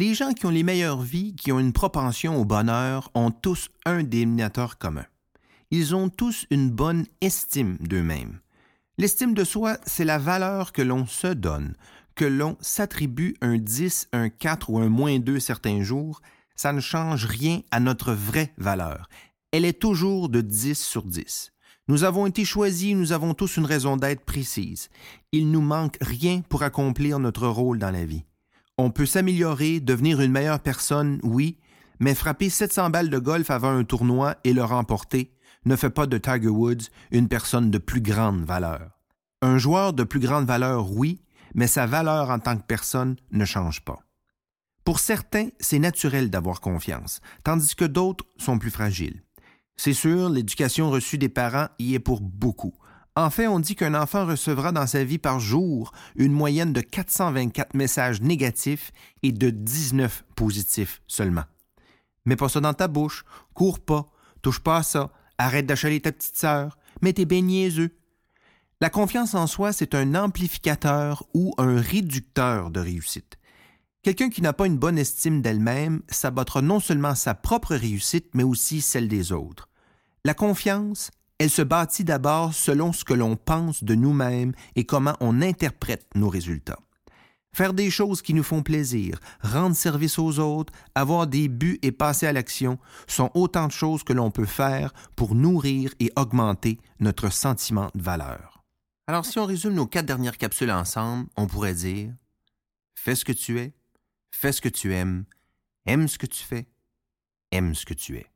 Les gens qui ont les meilleures vies, qui ont une propension au bonheur, ont tous un dénominateur commun. Ils ont tous une bonne estime d'eux-mêmes. L'estime de soi, c'est la valeur que l'on se donne, que l'on s'attribue un 10, un 4 ou un moins 2 certains jours, ça ne change rien à notre vraie valeur. Elle est toujours de 10 sur 10. Nous avons été choisis, nous avons tous une raison d'être précise. Il nous manque rien pour accomplir notre rôle dans la vie. On peut s'améliorer, devenir une meilleure personne, oui, mais frapper 700 balles de golf avant un tournoi et le remporter ne fait pas de Tiger Woods une personne de plus grande valeur. Un joueur de plus grande valeur, oui, mais sa valeur en tant que personne ne change pas. Pour certains, c'est naturel d'avoir confiance, tandis que d'autres sont plus fragiles. C'est sûr, l'éducation reçue des parents y est pour beaucoup. En fait, on dit qu'un enfant recevra dans sa vie par jour une moyenne de 424 messages négatifs et de 19 positifs seulement. Mets pas ça dans ta bouche, cours pas, touche pas à ça, arrête d'achaler ta petite sœur, mets tes beignets La confiance en soi, c'est un amplificateur ou un réducteur de réussite. Quelqu'un qui n'a pas une bonne estime d'elle-même sabotera non seulement sa propre réussite, mais aussi celle des autres. La confiance, elle se bâtit d'abord selon ce que l'on pense de nous-mêmes et comment on interprète nos résultats. Faire des choses qui nous font plaisir, rendre service aux autres, avoir des buts et passer à l'action sont autant de choses que l'on peut faire pour nourrir et augmenter notre sentiment de valeur. Alors si on résume nos quatre dernières capsules ensemble, on pourrait dire Fais ce que tu es, fais ce que tu aimes, aime ce que tu fais, aime ce que tu es.